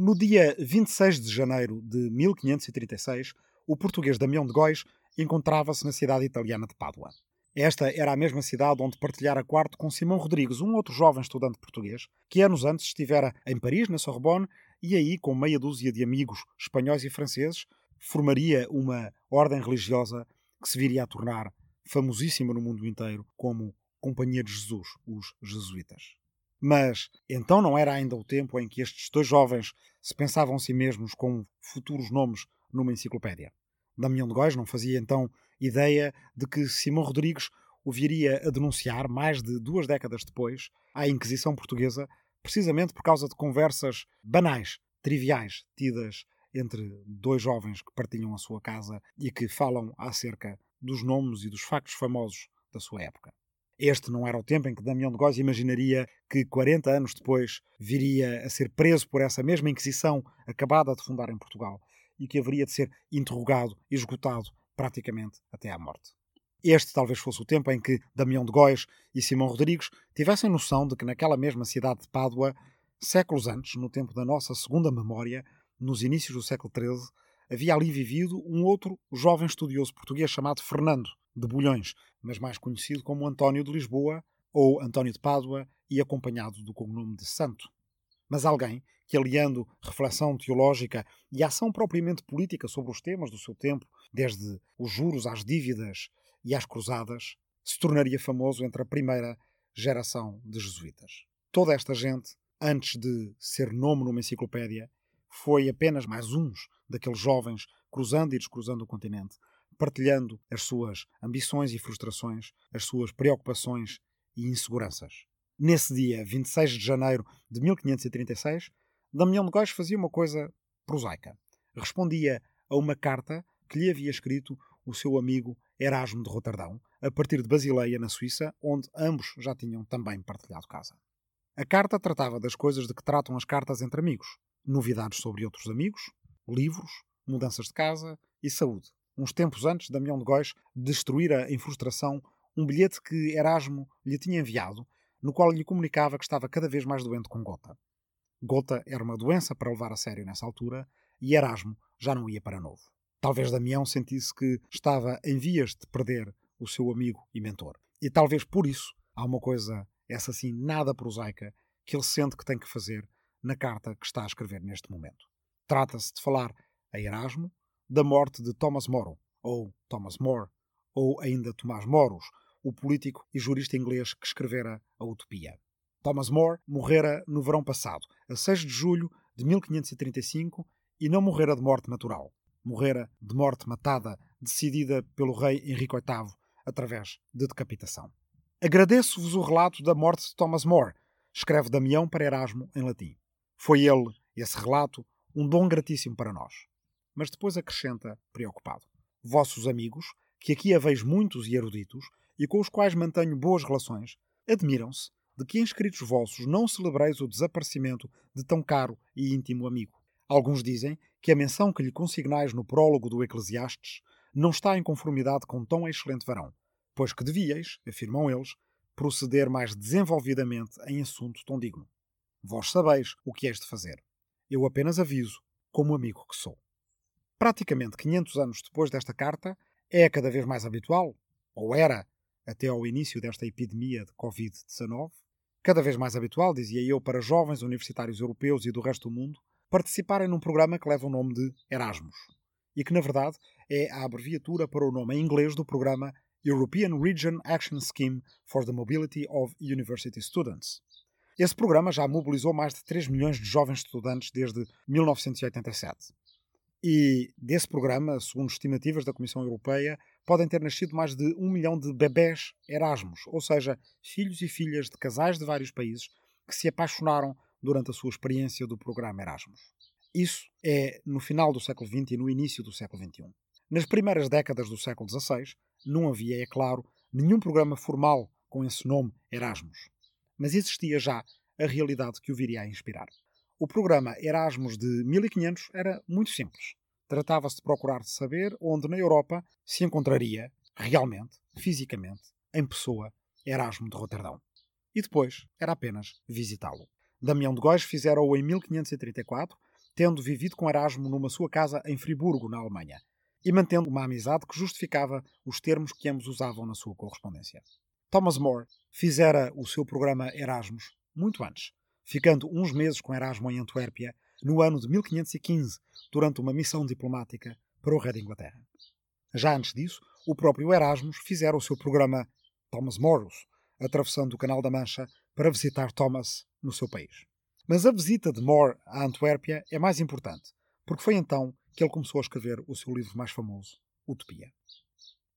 No dia 26 de janeiro de 1536, o português Damião de Góis encontrava-se na cidade italiana de Pádua. Esta era a mesma cidade onde partilhara quarto com Simão Rodrigues, um outro jovem estudante português, que anos antes estivera em Paris, na Sorbonne, e aí, com meia dúzia de amigos espanhóis e franceses, formaria uma ordem religiosa que se viria a tornar famosíssima no mundo inteiro como Companhia de Jesus, os Jesuítas. Mas então não era ainda o tempo em que estes dois jovens se pensavam a si mesmos com futuros nomes numa enciclopédia. Damião de Góis não fazia então ideia de que Simão Rodrigues o viria a denunciar, mais de duas décadas depois, à Inquisição Portuguesa, precisamente por causa de conversas banais, triviais, tidas entre dois jovens que partilham a sua casa e que falam acerca dos nomes e dos factos famosos da sua época. Este não era o tempo em que Damião de Góis imaginaria que 40 anos depois viria a ser preso por essa mesma Inquisição acabada de fundar em Portugal e que haveria de ser interrogado e esgotado praticamente até à morte. Este talvez fosse o tempo em que Damião de Góis e Simão Rodrigues tivessem noção de que naquela mesma cidade de Pádua, séculos antes, no tempo da nossa segunda memória, nos inícios do século XIII, havia ali vivido um outro jovem estudioso português chamado Fernando de Bulhões, mas mais conhecido como António de Lisboa ou António de Pádua e acompanhado do cognome de Santo. Mas alguém que, aliando reflexão teológica e ação propriamente política sobre os temas do seu tempo, desde os juros às dívidas e às cruzadas, se tornaria famoso entre a primeira geração de jesuítas. Toda esta gente, antes de ser nome numa enciclopédia, foi apenas mais uns daqueles jovens cruzando e descruzando o continente, partilhando as suas ambições e frustrações, as suas preocupações e inseguranças. Nesse dia, 26 de janeiro de 1536, Damião de Góis fazia uma coisa prosaica. Respondia a uma carta que lhe havia escrito o seu amigo Erasmo de Roterdão, a partir de Basileia, na Suíça, onde ambos já tinham também partilhado casa. A carta tratava das coisas de que tratam as cartas entre amigos: novidades sobre outros amigos, livros, mudanças de casa e saúde. Uns tempos antes, Damião de Góis destruíra em frustração um bilhete que Erasmo lhe tinha enviado, no qual lhe comunicava que estava cada vez mais doente com gota. Gota era uma doença para levar a sério nessa altura e Erasmo já não ia para novo. Talvez Damião sentisse que estava em vias de perder o seu amigo e mentor. E talvez por isso há uma coisa, essa sim, nada prosaica, que ele sente que tem que fazer na carta que está a escrever neste momento. Trata-se de falar a Erasmo da morte de Thomas More, ou Thomas More, ou ainda Tomás Moros, o político e jurista inglês que escrevera a Utopia. Thomas More morrera no verão passado, a 6 de julho de 1535, e não morrera de morte natural. Morrera de morte matada, decidida pelo rei Henrique VIII, através de decapitação. Agradeço-vos o relato da morte de Thomas More, escreve Damião para Erasmo em latim. Foi ele, esse relato, um dom gratíssimo para nós. Mas depois acrescenta, preocupado: Vossos amigos, que aqui haveis muitos e eruditos, e com os quais mantenho boas relações, admiram-se de que em escritos vossos não celebreis o desaparecimento de tão caro e íntimo amigo. Alguns dizem que a menção que lhe consignais no prólogo do Eclesiastes não está em conformidade com tão excelente varão, pois que devíeis, afirmam eles, proceder mais desenvolvidamente em assunto tão digno. Vós sabeis o que és de fazer. Eu apenas aviso, como amigo que sou. Praticamente 500 anos depois desta carta, é cada vez mais habitual, ou era, até ao início desta epidemia de Covid-19, cada vez mais habitual, dizia eu, para jovens universitários europeus e do resto do mundo participarem num programa que leva o nome de Erasmus e que, na verdade, é a abreviatura para o nome em inglês do programa European Region Action Scheme for the Mobility of University Students. Esse programa já mobilizou mais de 3 milhões de jovens estudantes desde 1987. E desse programa, segundo estimativas da Comissão Europeia, podem ter nascido mais de um milhão de bebés Erasmus, ou seja, filhos e filhas de casais de vários países que se apaixonaram durante a sua experiência do programa Erasmus. Isso é no final do século XX e no início do século XXI. Nas primeiras décadas do século XVI, não havia, é claro, nenhum programa formal com esse nome Erasmus. Mas existia já a realidade que o viria a inspirar. O programa Erasmus de 1500 era muito simples. Tratava-se de procurar saber onde na Europa se encontraria, realmente, fisicamente, em pessoa, Erasmo de Roterdão. E depois era apenas visitá-lo. Damião de Góis fizeram-o em 1534, tendo vivido com Erasmo numa sua casa em Friburgo, na Alemanha, e mantendo uma amizade que justificava os termos que ambos usavam na sua correspondência. Thomas More fizera o seu programa Erasmus muito antes, ficando uns meses com Erasmo em Antuérpia no ano de 1515, durante uma missão diplomática para o rei da Inglaterra. Já antes disso, o próprio Erasmus fizera o seu programa Thomas Morus, atravessando o Canal da Mancha para visitar Thomas no seu país. Mas a visita de More a Antuérpia é mais importante, porque foi então que ele começou a escrever o seu livro mais famoso, Utopia.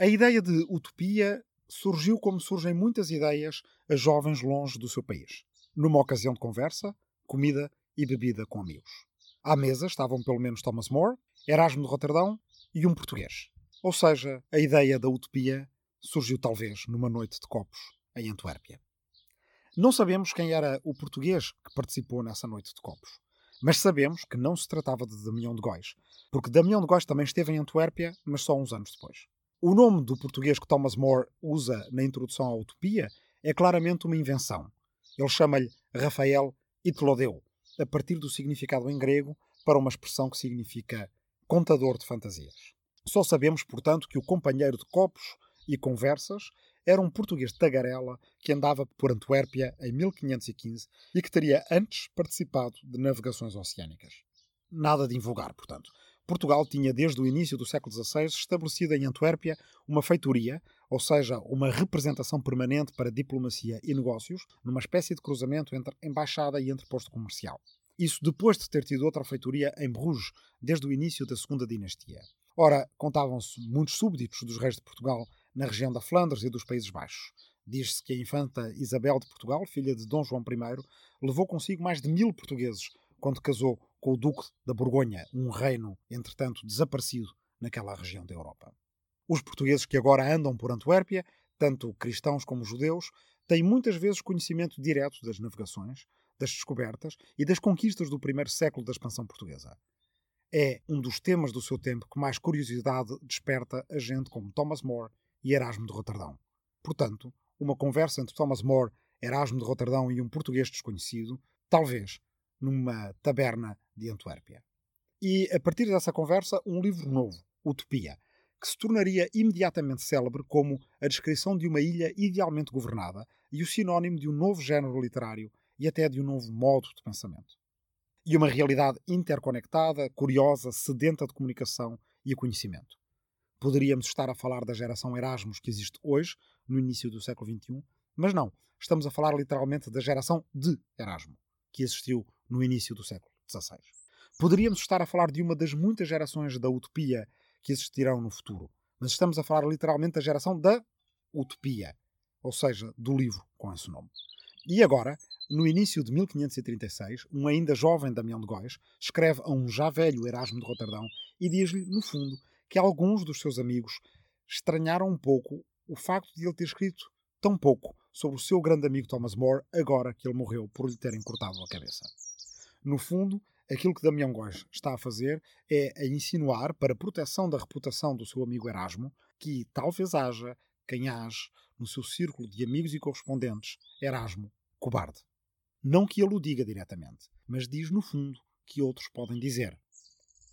A ideia de utopia surgiu como surgem muitas ideias a jovens longe do seu país. Numa ocasião de conversa, comida e bebida com amigos. À mesa estavam pelo menos Thomas More, Erasmo de Roterdão e um português. Ou seja, a ideia da utopia surgiu talvez numa noite de copos em Antuérpia. Não sabemos quem era o português que participou nessa noite de copos, mas sabemos que não se tratava de Damião de Góis, porque Damião de Góis também esteve em Antuérpia, mas só uns anos depois. O nome do português que Thomas More usa na introdução à Utopia é claramente uma invenção. Ele chama-lhe Rafael Itlodeu, a partir do significado em grego para uma expressão que significa contador de fantasias. Só sabemos, portanto, que o companheiro de copos e conversas era um português de tagarela que andava por Antuérpia em 1515 e que teria antes participado de navegações oceânicas. Nada de invulgar, portanto. Portugal tinha desde o início do século XVI estabelecido em Antuérpia uma feitoria, ou seja, uma representação permanente para diplomacia e negócios, numa espécie de cruzamento entre embaixada e entreposto comercial. Isso depois de ter tido outra feitoria em Bruges, desde o início da Segunda Dinastia. Ora, contavam-se muitos súbditos dos reis de Portugal na região da Flandres e dos Países Baixos. Diz-se que a infanta Isabel de Portugal, filha de Dom João I, levou consigo mais de mil portugueses quando casou com o Duque da Borgonha, um reino, entretanto, desaparecido naquela região da Europa. Os portugueses que agora andam por Antuérpia, tanto cristãos como judeus, têm muitas vezes conhecimento direto das navegações, das descobertas e das conquistas do primeiro século da expansão portuguesa. É um dos temas do seu tempo que mais curiosidade desperta a gente como Thomas More e Erasmo de Roterdão. Portanto, uma conversa entre Thomas More, Erasmo de Roterdão e um português desconhecido, talvez numa taberna de Antuérpia. E, a partir dessa conversa, um livro novo, Utopia, que se tornaria imediatamente célebre como a descrição de uma ilha idealmente governada e o sinónimo de um novo género literário e até de um novo modo de pensamento. E uma realidade interconectada, curiosa, sedenta de comunicação e conhecimento. Poderíamos estar a falar da geração Erasmus que existe hoje, no início do século XXI, mas não, estamos a falar literalmente da geração de Erasmo, que existiu no início do século XVI. Poderíamos estar a falar de uma das muitas gerações da utopia que existirão no futuro, mas estamos a falar literalmente da geração da utopia, ou seja, do livro com esse nome. E agora, no início de 1536, um ainda jovem Damião de Góis escreve a um já velho Erasmo de Roterdão e diz-lhe, no fundo, que alguns dos seus amigos estranharam um pouco o facto de ele ter escrito tão pouco sobre o seu grande amigo Thomas More agora que ele morreu por lhe terem cortado a cabeça. No fundo, aquilo que Damião Góes está a fazer é a insinuar, para proteção da reputação do seu amigo Erasmo, que talvez haja quem age no seu círculo de amigos e correspondentes Erasmo cobarde. Não que ele o diga diretamente, mas diz no fundo que outros podem dizer.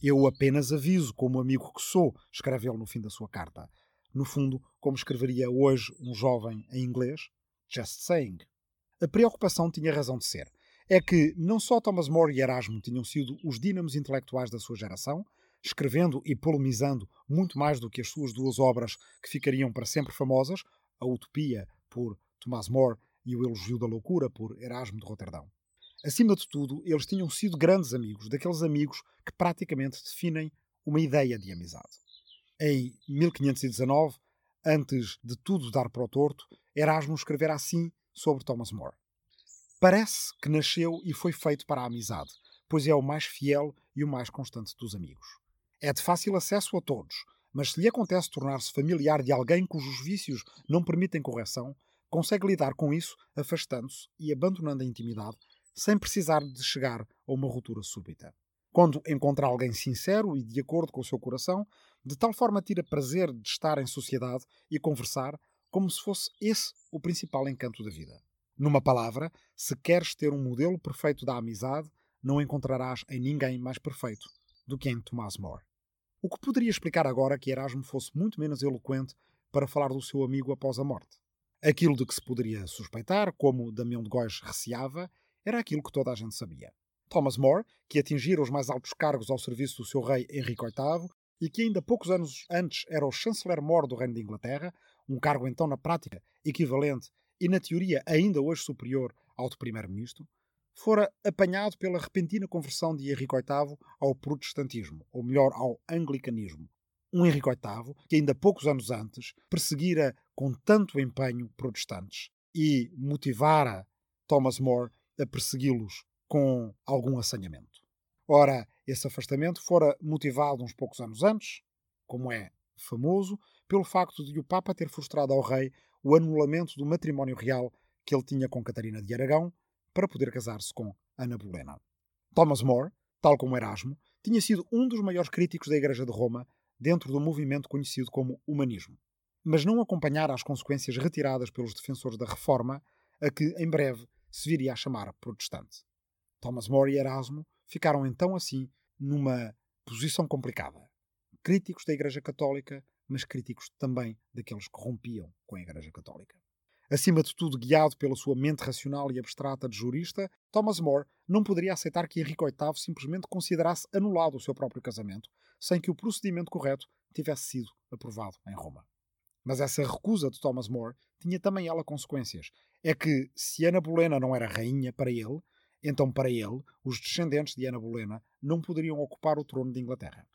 Eu apenas aviso como amigo que sou, escreve ele no fim da sua carta. No fundo, como escreveria hoje um jovem em inglês, just saying. A preocupação tinha razão de ser é que não só Thomas More e Erasmo tinham sido os dínamos intelectuais da sua geração, escrevendo e polemizando muito mais do que as suas duas obras que ficariam para sempre famosas, A Utopia, por Thomas More, e O Elogio da Loucura, por Erasmo de Roterdão. Acima de tudo, eles tinham sido grandes amigos, daqueles amigos que praticamente definem uma ideia de amizade. Em 1519, antes de tudo dar para o torto, Erasmo escrevera assim sobre Thomas More. Parece que nasceu e foi feito para a amizade, pois é o mais fiel e o mais constante dos amigos. É de fácil acesso a todos, mas se lhe acontece tornar-se familiar de alguém cujos vícios não permitem correção, consegue lidar com isso afastando-se e abandonando a intimidade sem precisar de chegar a uma ruptura súbita. Quando encontra alguém sincero e de acordo com o seu coração, de tal forma tira prazer de estar em sociedade e conversar, como se fosse esse o principal encanto da vida. Numa palavra, se queres ter um modelo perfeito da amizade, não encontrarás em ninguém mais perfeito do que em Thomas More. O que poderia explicar agora que Erasmo fosse muito menos eloquente para falar do seu amigo após a morte. Aquilo de que se poderia suspeitar, como Damião de Góis receava, era aquilo que toda a gente sabia. Thomas More, que atingira os mais altos cargos ao serviço do seu rei Henrique VIII e que ainda poucos anos antes era o chanceler-mor do Reino de Inglaterra, um cargo então na prática equivalente e na teoria ainda hoje superior ao de primeiro-ministro, fora apanhado pela repentina conversão de Henrique VIII ao protestantismo, ou melhor, ao anglicanismo. Um Henrique VIII que ainda poucos anos antes perseguira com tanto empenho protestantes e motivara Thomas More a persegui-los com algum assanhamento. Ora, esse afastamento fora motivado uns poucos anos antes, como é famoso, pelo facto de o Papa ter frustrado ao rei o anulamento do matrimónio real que ele tinha com Catarina de Aragão para poder casar-se com Ana Bolena. Thomas More, tal como Erasmo, tinha sido um dos maiores críticos da Igreja de Roma dentro do movimento conhecido como humanismo, mas não acompanhara as consequências retiradas pelos defensores da Reforma, a que em breve se viria a chamar protestante. Thomas More e Erasmo ficaram então assim numa posição complicada. Críticos da Igreja Católica, mas críticos também daqueles que rompiam com a Igreja Católica. Acima de tudo, guiado pela sua mente racional e abstrata de jurista, Thomas More não poderia aceitar que Henrique VIII simplesmente considerasse anulado o seu próprio casamento, sem que o procedimento correto tivesse sido aprovado em Roma. Mas essa recusa de Thomas More tinha também ela consequências. É que, se Ana Bolena não era rainha para ele, então para ele, os descendentes de Ana Bolena não poderiam ocupar o trono de Inglaterra.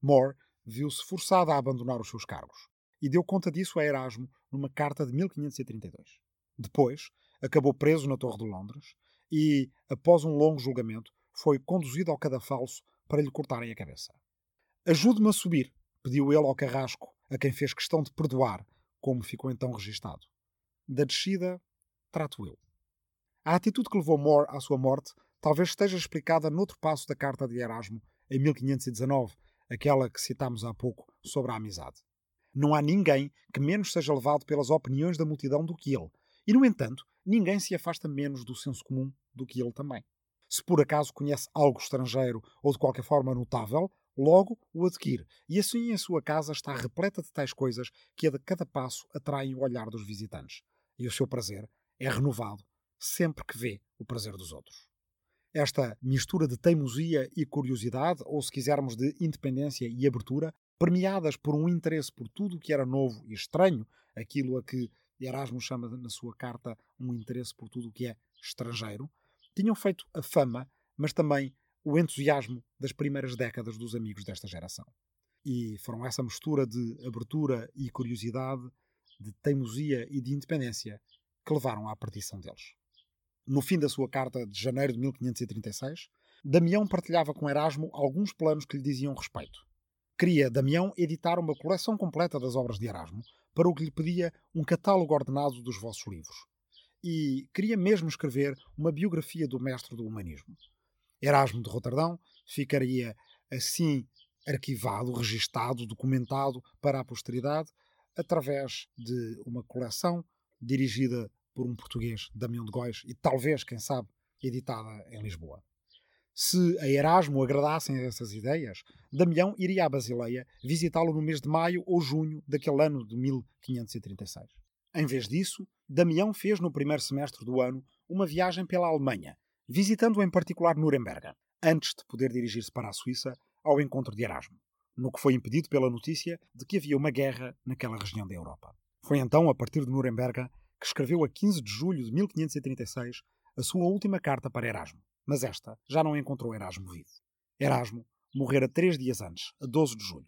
More viu-se forçado a abandonar os seus cargos e deu conta disso a Erasmo numa carta de 1532. Depois, acabou preso na Torre de Londres e, após um longo julgamento, foi conduzido ao cadafalso para lhe cortarem a cabeça. Ajude-me a subir, pediu ele ao carrasco, a quem fez questão de perdoar, como ficou então registado. Da descida, trato eu. A atitude que levou More à sua morte talvez esteja explicada noutro passo da carta de Erasmo, em 1519, aquela que citámos há pouco sobre a amizade. Não há ninguém que menos seja levado pelas opiniões da multidão do que ele. E, no entanto, ninguém se afasta menos do senso comum do que ele também. Se por acaso conhece algo estrangeiro ou de qualquer forma notável, logo o adquire. E assim a sua casa está repleta de tais coisas que a de cada passo atraem o olhar dos visitantes. E o seu prazer é renovado sempre que vê o prazer dos outros. Esta mistura de teimosia e curiosidade, ou se quisermos de independência e abertura, permeadas por um interesse por tudo o que era novo e estranho, aquilo a que Erasmo chama na sua carta um interesse por tudo o que é estrangeiro, tinham feito a fama, mas também o entusiasmo das primeiras décadas dos amigos desta geração. E foram essa mistura de abertura e curiosidade, de teimosia e de independência que levaram à partição deles. No fim da sua carta de janeiro de 1536, Damião partilhava com Erasmo alguns planos que lhe diziam respeito queria Damião editar uma coleção completa das obras de Erasmo, para o que lhe pedia um catálogo ordenado dos vossos livros. E queria mesmo escrever uma biografia do mestre do humanismo. Erasmo de Roterdão ficaria assim arquivado, registado, documentado para a posteridade através de uma coleção dirigida por um português, Damião de Góis, e talvez, quem sabe, editada em Lisboa. Se a Erasmo agradassem essas ideias, Damião iria à Basileia visitá-lo no mês de maio ou junho daquele ano de 1536. Em vez disso, Damião fez no primeiro semestre do ano uma viagem pela Alemanha, visitando em particular Nuremberg, antes de poder dirigir-se para a Suíça ao encontro de Erasmo, no que foi impedido pela notícia de que havia uma guerra naquela região da Europa. Foi então, a partir de Nuremberg, que escreveu a 15 de julho de 1536 a sua última carta para Erasmo mas esta já não encontrou Erasmo vivo. Erasmo morrera três dias antes, a 12 de julho,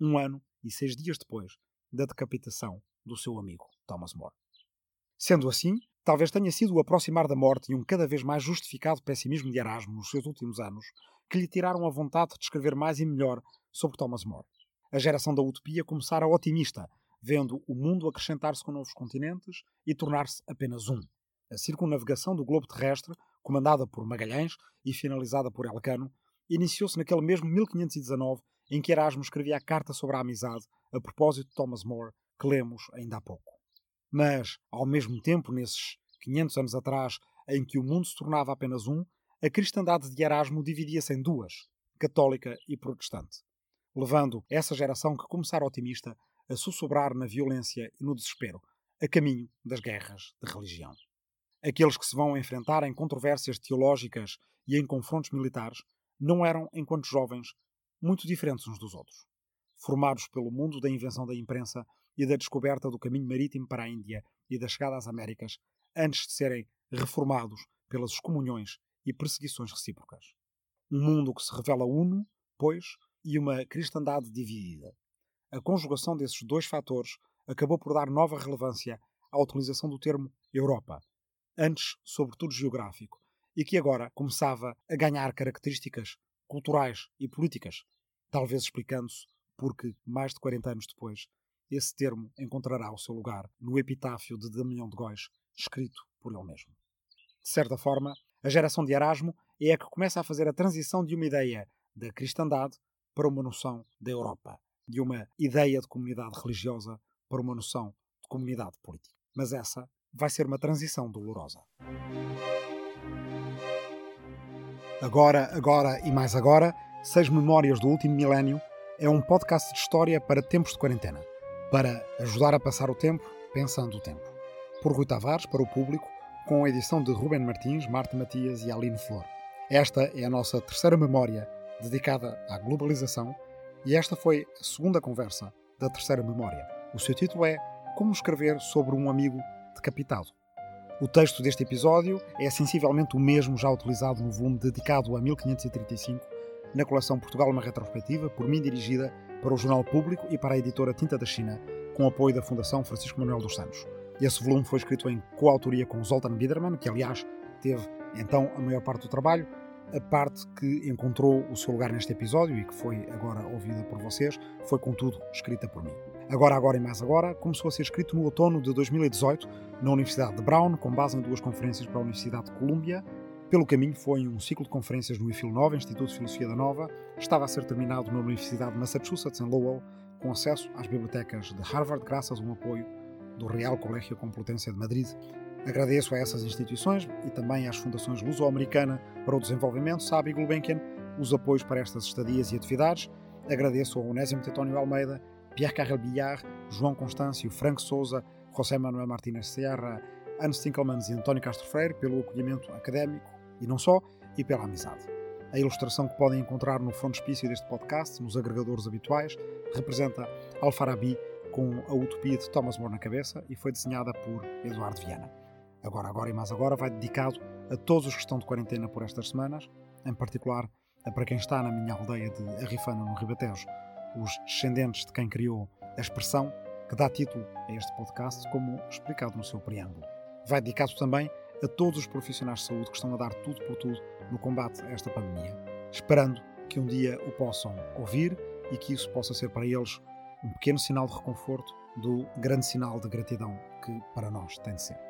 um ano e seis dias depois da decapitação do seu amigo Thomas More. Sendo assim, talvez tenha sido o aproximar da morte e um cada vez mais justificado pessimismo de Erasmo nos seus últimos anos que lhe tiraram a vontade de escrever mais e melhor sobre Thomas More. A geração da utopia começara otimista, vendo o mundo acrescentar-se com novos continentes e tornar-se apenas um. A circunnavegação do globo terrestre comandada por Magalhães e finalizada por Elcano, iniciou-se naquele mesmo 1519 em que Erasmo escrevia a carta sobre a amizade a propósito de Thomas More, que lemos ainda há pouco. Mas, ao mesmo tempo, nesses 500 anos atrás, em que o mundo se tornava apenas um, a cristandade de Erasmo dividia-se em duas, católica e protestante, levando essa geração que começara otimista a sussurrar na violência e no desespero, a caminho das guerras de religião. Aqueles que se vão enfrentar em controvérsias teológicas e em confrontos militares não eram, enquanto jovens, muito diferentes uns dos outros. Formados pelo mundo da invenção da imprensa e da descoberta do caminho marítimo para a Índia e da chegada às Américas, antes de serem reformados pelas excomunhões e perseguições recíprocas. Um mundo que se revela uno, pois, e uma cristandade dividida. A conjugação desses dois fatores acabou por dar nova relevância à utilização do termo Europa, antes sobretudo geográfico, e que agora começava a ganhar características culturais e políticas, talvez explicando-se porque, mais de 40 anos depois, esse termo encontrará o seu lugar no epitáfio de Damião de Góis, escrito por ele mesmo. De certa forma, a geração de Erasmo é a que começa a fazer a transição de uma ideia da cristandade para uma noção da Europa, de uma ideia de comunidade religiosa para uma noção de comunidade política. Mas essa vai ser uma transição dolorosa. Agora, agora e mais agora, Seis Memórias do Último Milénio é um podcast de história para tempos de quarentena, para ajudar a passar o tempo pensando o tempo. Por Rui Tavares, para o público, com a edição de Ruben Martins, Marta Matias e Aline Flor. Esta é a nossa terceira memória dedicada à globalização e esta foi a segunda conversa da terceira memória. O seu título é Como escrever sobre um amigo decapitado. O texto deste episódio é sensivelmente o mesmo já utilizado no volume dedicado a 1535, na coleção Portugal uma retrospectiva, por mim dirigida para o Jornal Público e para a editora Tinta da China, com apoio da Fundação Francisco Manuel dos Santos. Esse volume foi escrito em coautoria com Zoltan Biderman, que aliás teve então a maior parte do trabalho. A parte que encontrou o seu lugar neste episódio e que foi agora ouvida por vocês foi, contudo, escrita por mim. Agora, Agora e Mais Agora começou a ser escrito no outono de 2018 na Universidade de Brown, com base em duas conferências para a Universidade de Colômbia. Pelo caminho foi um ciclo de conferências no IFIL Nova, Instituto de Filosofia da Nova. Estava a ser terminado na Universidade de Massachusetts, em Lowell, com acesso às bibliotecas de Harvard, graças a um apoio do Real Colégio Complutense de Madrid. Agradeço a essas instituições e também às fundações Luso-Americana para o Desenvolvimento, SAB e Gulbenkian, os apoios para estas estadias e atividades. Agradeço ao Onésimo Tetónio Almeida Pierre Carrel Billard, João Constâncio, Frank Souza, José Manuel Martínez Serra, Anne Stinkelmans e António Castro Freire pelo acolhimento académico e não só, e pela amizade. A ilustração que podem encontrar no frontispício deste podcast, nos agregadores habituais, representa Alfarabi com a utopia de Thomas More na cabeça e foi desenhada por Eduardo Viana. Agora, agora e mais agora vai dedicado a todos os que estão de quarentena por estas semanas, em particular para quem está na minha aldeia de Arrifana, no Ribatejo, os descendentes de quem criou a expressão que dá título a este podcast, como explicado no seu preâmbulo. Vai dedicado também a todos os profissionais de saúde que estão a dar tudo por tudo no combate a esta pandemia, esperando que um dia o possam ouvir e que isso possa ser para eles um pequeno sinal de reconforto do grande sinal de gratidão que para nós tem de ser.